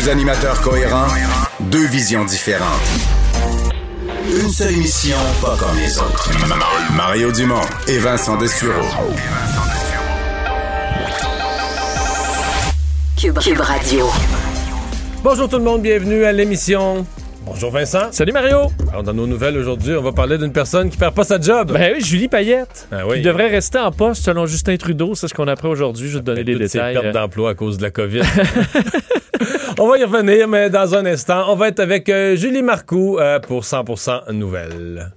Deux, animateurs cohérents, deux visions différentes. Une seule émission, pas comme les autres. Mario Dumont et Vincent Dessureau. Cube, Cube Radio. Bonjour tout le monde, bienvenue à l'émission. Bonjour Vincent. Salut Mario. Alors, dans nos nouvelles aujourd'hui, on va parler d'une personne qui perd pas sa job. Ben oui, Julie Payette. Ah oui. Qui devrait rester en poste selon Justin Trudeau. C'est ce qu'on apprend aujourd'hui. Je vais te donner les détails. pertes d'emploi à cause de la COVID. on va y revenir, mais dans un instant, on va être avec euh, Julie Marcoux euh, pour 100% Nouvelles.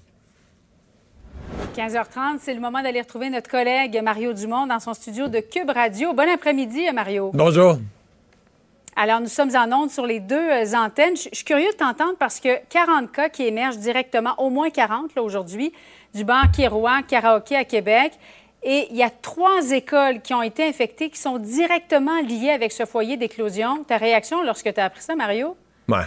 15h30, c'est le moment d'aller retrouver notre collègue Mario Dumont dans son studio de Cube Radio. Bon après-midi, Mario. Bonjour. Alors, nous sommes en onde sur les deux euh, antennes. Je suis curieux de t'entendre parce que 40 cas qui émergent directement, au moins 40 là, aujourd'hui, du bar Kirois Karaoké à Québec. Et il y a trois écoles qui ont été infectées qui sont directement liées avec ce foyer d'éclosion. Ta réaction lorsque tu as appris ça, Mario? Ouais.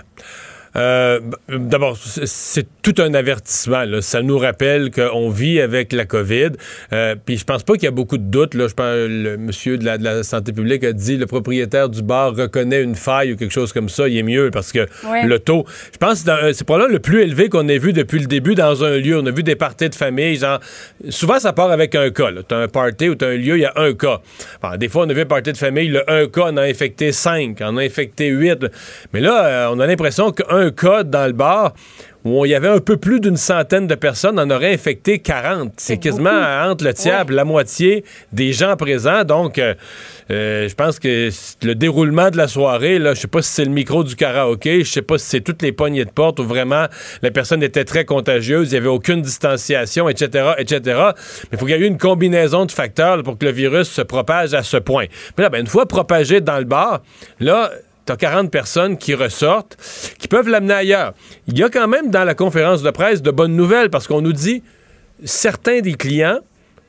Euh, D'abord, c'est- tout un avertissement. là. Ça nous rappelle qu'on vit avec la COVID. Euh, Puis je pense pas qu'il y a beaucoup de doutes. Là. Je pense le monsieur de la, de la santé publique a dit le propriétaire du bar reconnaît une faille ou quelque chose comme ça. Il est mieux parce que Ouais. le taux, je pense que c'est dans- c'est probablement le plus élevé qu'on ait vu depuis le début dans un lieu. On a vu des parties de famille. Genre, souvent, ça part avec un cas. Tu as un party ou tu as un lieu, il y a un cas. Bon, des fois, on a vu un party de famille, le un cas en a infecté cinq, en a infecté huit. Mais là, euh, on a l'impression qu'un cas dans le bar où il y avait un peu plus d'une centaine de personnes, en aurait infecté 40. C'est quasiment beaucoup. entre le tiers Ouais. la moitié des gens présents. Donc, euh, euh, je pense que le déroulement de la soirée, là, je sais pas si c'est le micro du karaoké, je sais pas si c'est toutes les poignées de porte où vraiment la personne était très contagieuse, il y avait aucune distanciation, etc., etc. Mais il faut qu'il y ait eu une combinaison de facteurs là, pour que le virus se propage à ce point. Mais là, ben, une fois propagé dans le bar, là, T'as 40 personnes qui ressortent, qui peuvent l'amener ailleurs. Il y a quand même dans la conférence de presse de bonnes nouvelles parce qu'on nous dit certains des clients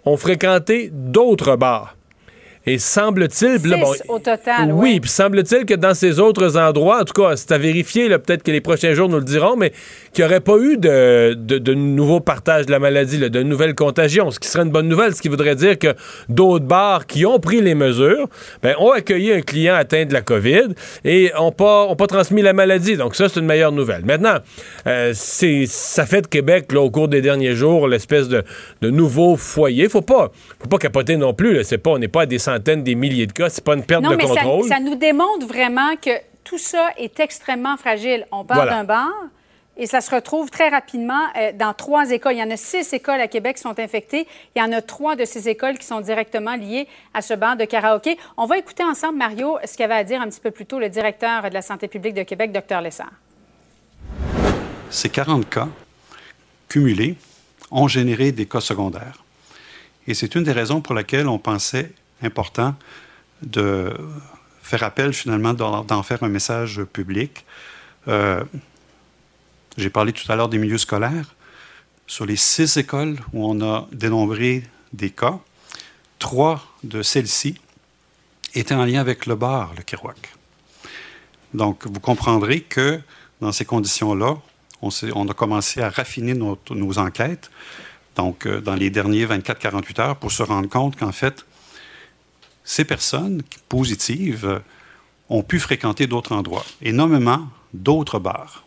ont fréquenté d'autres bars. Et semble-t-il... au total, Oui, ouais. puis semble-t-il que dans ces autres endroits, en tout cas, c'est à vérifier, peut-être que les prochains jours nous le diront, mais qu'il n'y aurait pas eu de, de, de nouveau partage de la maladie, là, de nouvelles contagions, ce qui serait une bonne nouvelle, ce qui voudrait dire que d'autres bars qui ont pris les mesures ben, ont accueilli un client atteint de la COVID et n'ont pas, ont pas transmis la maladie. Donc ça, c'est une meilleure nouvelle. Maintenant, euh, c'est, ça fait de Québec, là, au cours des derniers jours, l'espèce de, de nouveau foyer. Faut pas, faut pas capoter non plus. Là. Pas, on n'est pas à des centaines, des milliers de cas. C'est pas une perte Non, de mais ça, contrôle. ça nous démontre vraiment que tout ça est extrêmement fragile. On parle Voilà. d'un bar et ça se retrouve très rapidement euh, dans trois écoles. Il y en a six écoles à Québec qui sont infectées. Il y en a trois de ces écoles qui sont directement liées à ce bar de karaoké. On va écouter ensemble, Mario, ce qu'avait à dire un petit peu plus tôt le directeur de la santé publique de Québec, Dr Lessard. Ces 40 cas cumulés ont généré des cas secondaires. Et c'est une des raisons pour laquelle on pensait important de faire appel finalement d'en faire un message public. Euh, J'ai parlé tout à l'heure des milieux scolaires. Sur les six écoles où on a dénombré des cas, trois de celles-ci étaient en lien avec le bar, le Kerouac. Donc, vous comprendrez que dans ces conditions-là, on, a commencé à raffiner nos, nos enquêtes, donc euh, dans les derniers 24-48 heures, pour se rendre compte qu'en fait, ces personnes positives ont pu fréquenter d'autres endroits, et nommément d'autres bars.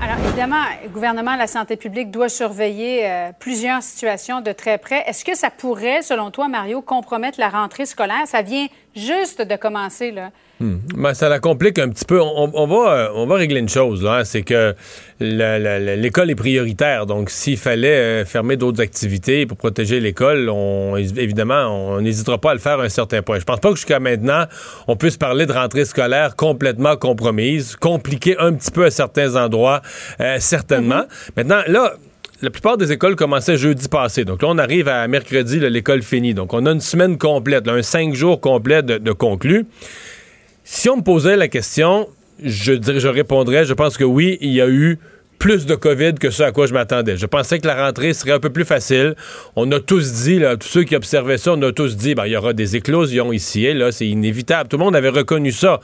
Alors, évidemment, le gouvernement de la santé publique doit surveiller euh, plusieurs situations de très près. Est-ce que ça pourrait, selon toi, Mario, compromettre la rentrée scolaire? Ça vient juste de commencer, là. Ben, ça la complique un petit peu. On, on va, euh, on va régler une chose, là, hein, c'est que l'école est prioritaire. Donc, s'il fallait euh, fermer d'autres activités pour protéger l'école, on, évidemment, on n'hésitera pas à le faire à un certain point. Je pense pas que jusqu'à maintenant, on puisse parler de rentrée scolaire complètement compromise, compliquée un petit peu à certains endroits, euh, certainement. Maintenant, là, la plupart des écoles commençaient jeudi passé. Donc là, on arrive à mercredi, l'école finie. Donc on a une semaine complète, un cinq jours complets de, de conclus. Si on me posait la question, je répondrais, je pense que oui, il y a eu plus de COVID que ce à quoi je m'attendais. Je pensais que la rentrée serait un peu plus facile. On a tous dit, là, tous ceux qui observaient ça, on a tous dit, ben, il y aura des éclosions ici et là, c'est inévitable. Tout le monde avait reconnu ça.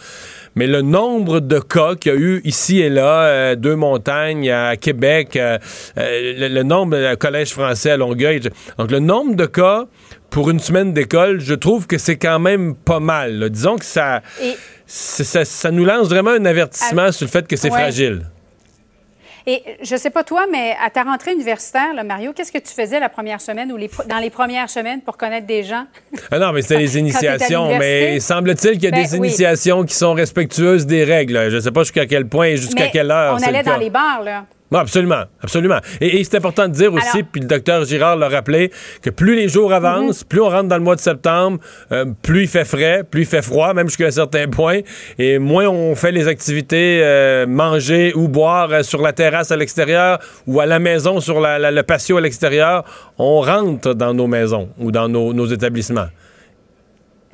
Mais le nombre de cas qu'il y a eu ici et là, euh, deux montagnes à Québec, euh, euh, le, nombre de collège français à Longueuil, donc le nombre de cas pour une semaine d'école, je trouve que c'est quand même pas mal. Disons que ça, ça, nous lance vraiment un avertissement sur le fait que c'est fragile. Et je sais pas toi, mais à ta rentrée universitaire, là, Mario, qu'est-ce que tu faisais la première semaine ou les, dans les premières semaines pour connaître des gens? Ah non, mais c'était les initiations. mais semble-t-il qu'il y a des ben initiations qui sont respectueuses des règles. Je sais pas jusqu'à quel point et jusqu'à quelle heure. On allait dans les bars, là absolument, absolument. Et, c'est important de dire aussi, puis le docteur Girard l'a rappelé, que plus les jours avancent, mhm. plus on rentre dans le mois de septembre, euh, plus il fait frais, plus il fait froid, même jusqu'à un certain point, et moins on fait les activités euh, manger ou boire euh, sur la terrasse à l'extérieur ou à la maison sur le patio à l'extérieur, on rentre dans nos maisons ou dans nos établissements.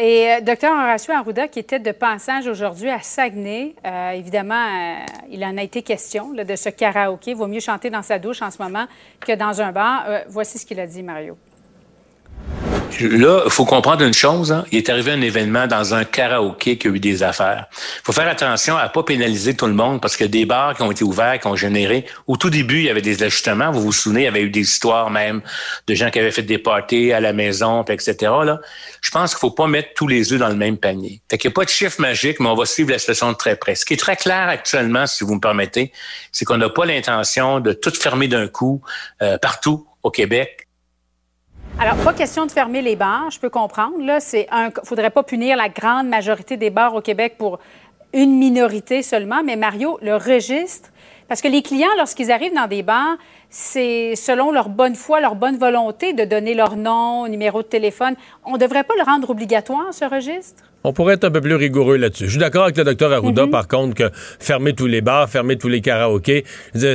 Et euh, docteur Horacio Arruda, qui était de passage aujourd'hui à Saguenay, euh, évidemment, euh, il en a été question de ce karaoké. Vaut mieux chanter dans sa douche en ce moment que dans un bar. voici ce qu'il a dit, Mario. Là, il faut comprendre une chose. Hein. Il est arrivé un événement dans un karaoké qui a eu des affaires. Il faut faire attention à pas pénaliser tout le monde parce que des bars qui ont été ouverts, qui ont généré. Au tout début, il y avait des ajustements. Vous vous souvenez, il y avait eu des histoires même de gens qui avaient fait des parties à la maison, etc. Là, je pense qu'il faut pas mettre tous les œufs dans le même panier. Fait qu'il n'y a pas de chiffre magique, mais on va suivre la situation de très près. Ce qui est très clair actuellement, si vous me permettez, c'est qu'on n'a pas l'intention de tout fermer d'un coup euh, partout au Québec alors, pas question de fermer les bars, je peux comprendre. Là, c'est un, faudrait pas punir la grande majorité des bars au Québec pour une minorité seulement. Mais Mario, le registre, parce que les clients, lorsqu'ils arrivent dans des bars, c'est selon leur bonne foi, leur bonne volonté de donner leur nom, numéro de téléphone. On ne devrait pas le rendre obligatoire, ce registre? On pourrait être un peu plus rigoureux là-dessus. Je suis d'accord avec le docteur Arruda, mhm. par contre, que fermer tous les bars, fermer tous les karaokés,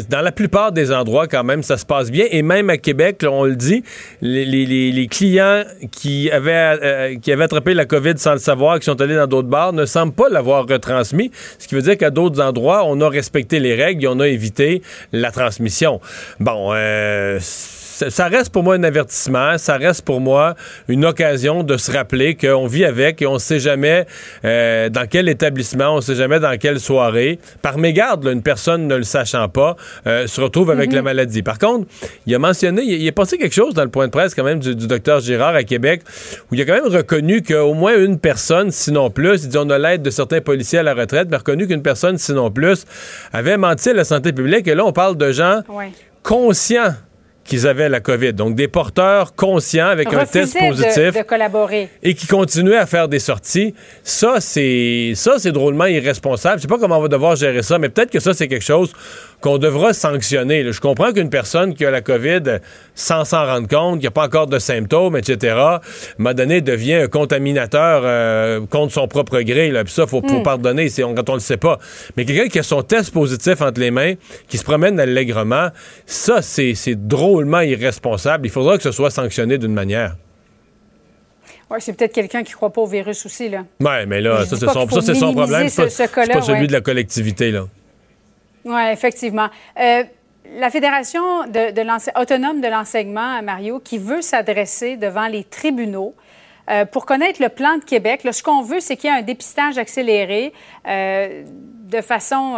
dans la plupart des endroits, quand même, ça se passe bien. Et même à Québec, on le dit, les, clients qui avaient, euh, qui avaient attrapé la COVID sans le savoir, qui sont allés dans d'autres bars, ne semblent pas l'avoir retransmis. Ce qui veut dire qu'à d'autres endroits, on a respecté les règles et on a évité la transmission. Bon, euh, ça reste pour moi un avertissement, ça reste pour moi une occasion de se rappeler qu'on vit avec et on ne sait jamais euh, dans quel établissement, on ne sait jamais dans quelle soirée. Par mégarde, une personne ne le sachant pas euh, se retrouve avec mhm. la maladie. Par contre, il a mentionné, il, est passé quelque chose dans le point de presse quand même du, docteur Girard à Québec où il a quand même reconnu qu'au moins une personne, sinon plus, il dit on a l'aide de certains policiers à la retraite, mais reconnu qu'une personne, sinon plus, avait menti à la santé publique. Et là, on parle de gens conscients qu'ils avaient la COVID. Donc, des porteurs conscients avec un test positif. De, collaborer. Et qui continuaient à faire des sorties. Ça, c'est, ça, c'est drôlement irresponsable. Je sais pas comment on va devoir gérer ça, mais peut-être que ça, c'est quelque chose qu'on devra sanctionner. Je comprends qu'une personne qui a la COVID sans s'en rendre compte, qui n'a pas encore de symptômes, etc., à un moment donné, devient un contaminateur euh, contre son propre gré. Là. Puis ça, il faut, hmm. pardonner quand on le sait pas. Mais quelqu'un qui a son test positif entre les mains, qui se promène allègrement, ça, c'est drôlement irresponsable. Il faudra que ce soit sanctionné d'une manière. Oui, c'est peut-être quelqu'un qui ne croit pas au virus aussi. Là. Oui, mais là, ça, c'est son, son, problème. C'est pas, pas, celui de la collectivité. là. Oui, effectivement. Euh, la Fédération de, autonome de l'enseignement, Mario, qui veut s'adresser devant les tribunaux euh, pour connaître le plan de Québec, ce qu'on veut, c'est qu'il y ait un dépistage accéléré euh, de façon...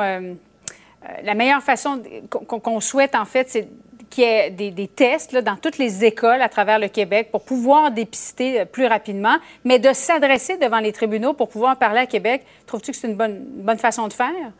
la meilleure façon qu'on souhaite, en fait, c'est qu'il y ait des, tests dans toutes les écoles à travers le Québec pour pouvoir dépister plus rapidement, mais de s'adresser devant les tribunaux pour pouvoir parler à Québec. Trouves-tu que c'est une bonne, bonne façon de faire?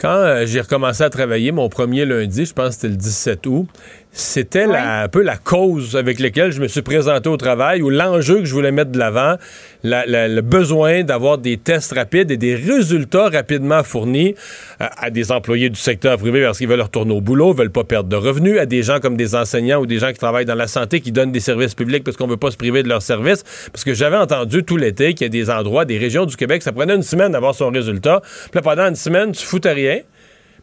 Quand euh, j'ai recommencé à travailler mon premier lundi, je pense que c'était le 17 août, c'était un peu la cause avec laquelle je me suis présenté au travail ou l'enjeu que je voulais mettre de l'avant, le besoin d'avoir des tests rapides et des résultats rapidement fournis euh, à des employés du secteur privé parce qu'ils veulent retourner au boulot, veulent pas perdre de revenus, à des gens comme des enseignants ou des gens qui travaillent dans la santé qui donnent des services publics parce qu'on veut pas se priver de leurs services. Parce que j'avais entendu tout l'été qu'il y a des endroits, des régions du Québec, ça prenait une semaine d'avoir son résultat. Puis là, pendant une semaine, tu foutais rien.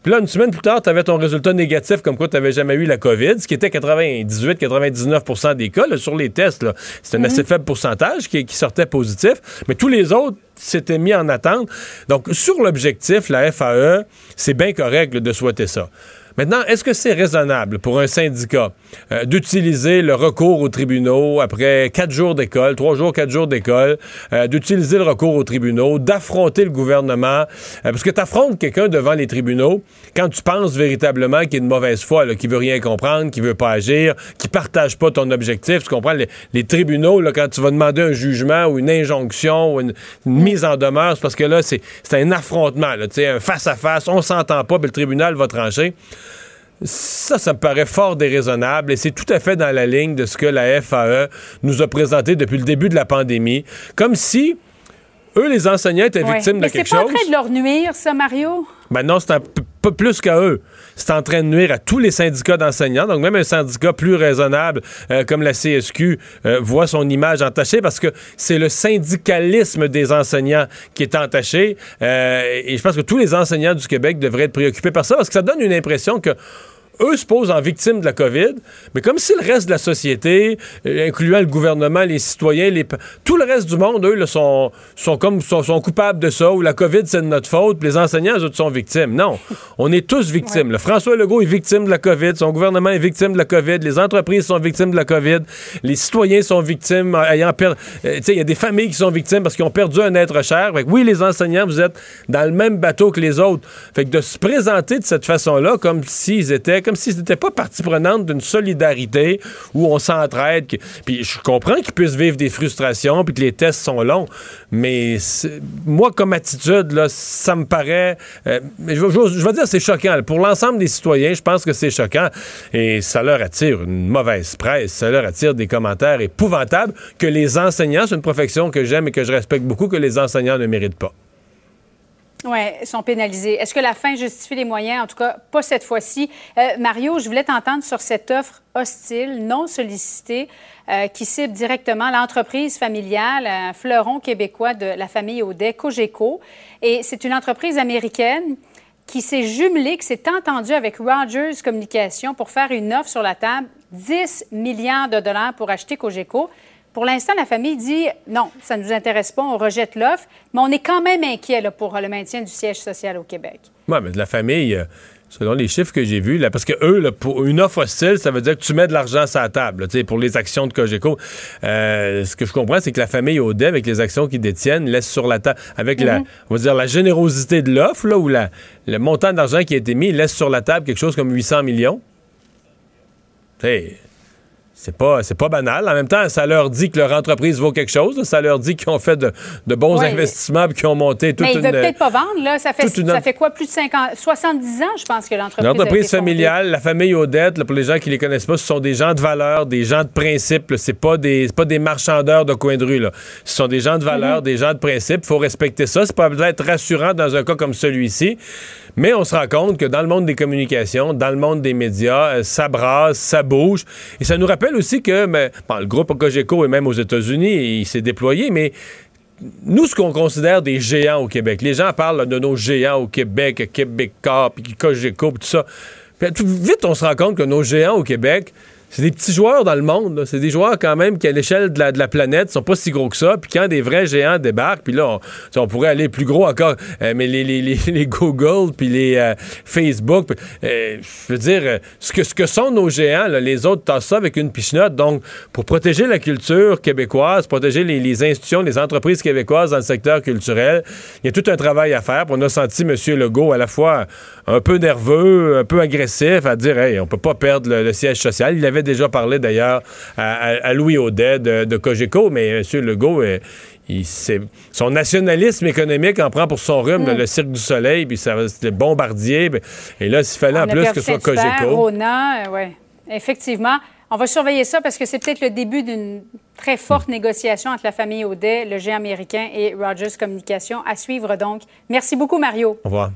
Puis là, une semaine plus tard, tu avais ton résultat négatif comme quoi tu n'avais jamais eu la COVID, ce qui était 98-99% des cas sur les tests. C'est un assez faible pourcentage qui, qui sortait positif. Mais tous les autres s'étaient mis en attente. Donc, sur l'objectif, la FAE, c'est bien correct de souhaiter ça. Maintenant, est-ce que c'est raisonnable pour un syndicat euh, d'utiliser le recours aux tribunaux après quatre jours d'école, trois jours, quatre jours d'école, euh, d'utiliser le recours aux tribunaux, d'affronter le gouvernement? Euh, parce que tu affrontes quelqu'un devant les tribunaux quand tu penses véritablement qu'il est de mauvaise foi, qui veut rien comprendre, qui veut pas agir, qui partage pas ton objectif. Tu comprends? Les, tribunaux, là, quand tu vas demander un jugement ou une injonction ou une, mise en demeure, c'est parce que là, c'est un affrontement, là, un face-à-face, on s'entend pas, puis le tribunal va trancher. Ça, ça me paraît fort déraisonnable et c'est tout à fait dans la ligne de ce que la FAE nous a présenté depuis le début de la pandémie. Comme si eux, les enseignants, étaient victimes de quelque chose. c'est pas en train de leur nuire, ça, Mario? Ben non, c'est un plus qu'à eux. C'est en train de nuire à tous les syndicats d'enseignants. Donc, même un syndicat plus raisonnable euh, comme la CSQ euh, voit son image entachée parce que c'est le syndicalisme des enseignants qui est entaché. Euh, et je pense que tous les enseignants du Québec devraient être préoccupés par ça parce que ça donne une impression que eux se posent en victime de la COVID, mais comme si le reste de la société, euh, incluant le gouvernement, les citoyens, les, tout le reste du monde, eux, sont, sont comme sont, coupables de ça, ou la COVID, c'est de notre faute, puis les enseignants, eux sont victimes. Non, on est tous victimes. Le François Legault est victime de la COVID, son gouvernement est victime de la COVID, les entreprises sont victimes de la COVID, les citoyens sont victimes, euh, ayant perdu... Euh, il y a des familles qui sont victimes parce qu'ils ont perdu un être cher. Fait oui, les enseignants, vous êtes dans le même bateau que les autres. Fait que de se présenter de cette façon-là, comme s'ils étaient comme si c'était pas partie prenante d'une solidarité où on s'entraide. Puis je comprends qu'ils puissent vivre des frustrations puis que les tests sont longs, mais moi, comme attitude, là, ça me paraît. Euh, je, je, vais dire c'est choquant. Pour l'ensemble des citoyens, je pense que c'est choquant et ça leur attire une mauvaise presse, ça leur attire des commentaires épouvantables que les enseignants, c'est une profession que j'aime et que je respecte beaucoup, que les enseignants ne méritent pas. Oui, sont pénalisés. Est-ce que la fin justifie les moyens? En tout cas, pas cette fois-ci. Euh, Mario, je voulais t'entendre sur cette offre hostile, non sollicitée, euh, qui cible directement l'entreprise familiale, un fleuron québécois de la famille Audet, Cogeco. Et c'est une entreprise américaine qui s'est jumelée, qui s'est entendue avec Rogers Communication pour faire une offre sur la table, 10 milliards de dollars pour acheter Cogeco. Pour l'instant, la famille dit non, ça ne nous intéresse pas, on rejette l'offre, mais on est quand même inquiet pour le maintien du siège social au Québec. Oui, mais de la famille, euh, selon les chiffres que j'ai vus, là, parce que eux, pour une offre hostile, ça veut dire que tu mets de l'argent sur la table pour les actions de Cogeco. Euh, ce que je comprends, c'est que la famille Audet, avec les actions qu'ils détiennent, laisse sur la table, avec la, mhm. on va dire, la générosité de l'offre, ou la, le montant d'argent qui a été mis, laisse sur la table quelque chose comme 800 millions. C'est pas, c'est pas banal. En même temps, ça leur dit que leur entreprise vaut quelque chose. Ça leur dit qu'ils ont fait de, bons investissements et qu'ils ont monté toute mais une... Mais ils veulent peut-être pas vendre, là. Ça fait, ça fait quoi, plus de 50, 70 ans, je pense, que l'entreprise L'entreprise familiale, la famille Odette, pour les gens qui les connaissent pas, ce sont des gens de valeur, des gens de principe. C'est pas des, pas des marchandeurs de coin de rue, là. Ce sont des gens de valeur, mhm. des gens de principe. Il faut respecter ça. C'est pas être rassurant dans un cas comme celui-ci. Mais on se rend compte que dans le monde des communications, dans le monde des médias, euh, ça brasse, ça bouge. Et ça nous rappelle aussi que mais, le groupe Cogeco est même aux États-Unis, il s'est déployé, mais nous, ce qu'on considère des géants au Québec, les gens parlent de nos géants au Québec, Québécois, puis Cogeco, tout ça. Puis, vite, on se rend compte que nos géants au Québec, c'est des petits joueurs dans le monde. C'est des joueurs quand même qui, à l'échelle de la, de la planète, sont pas si gros que ça. Puis quand des vrais géants débarquent, puis là, on, pourrait aller plus gros encore. Euh, mais les, Google, puis les euh, Facebook, euh, je veux dire, ce que, ce que sont nos géants, les autres tassent ça avec une pichenote. Donc, pour protéger la culture québécoise, protéger les, institutions, les entreprises québécoises dans le secteur culturel, il y a tout un travail à faire. on a senti M. Legault à la fois un peu nerveux, un peu agressif, à dire, hey, on peut pas perdre le, siège social. Déjà parlé d'ailleurs à, Louis Audet de, Cogeco, mais M. Legault, euh, il, son nationalisme économique en prend pour son rhume, mm. le Cirque du Soleil, puis ça c'était bombardier. Et là, s'il fallait en plus que ce soit Cogeco. Rona, euh, ouais. Effectivement. On va surveiller ça parce que c'est peut-être le début d'une très forte négociation entre la famille Audet, le géant américain et Rogers Communication. À suivre donc. Merci beaucoup, Mario. Au revoir.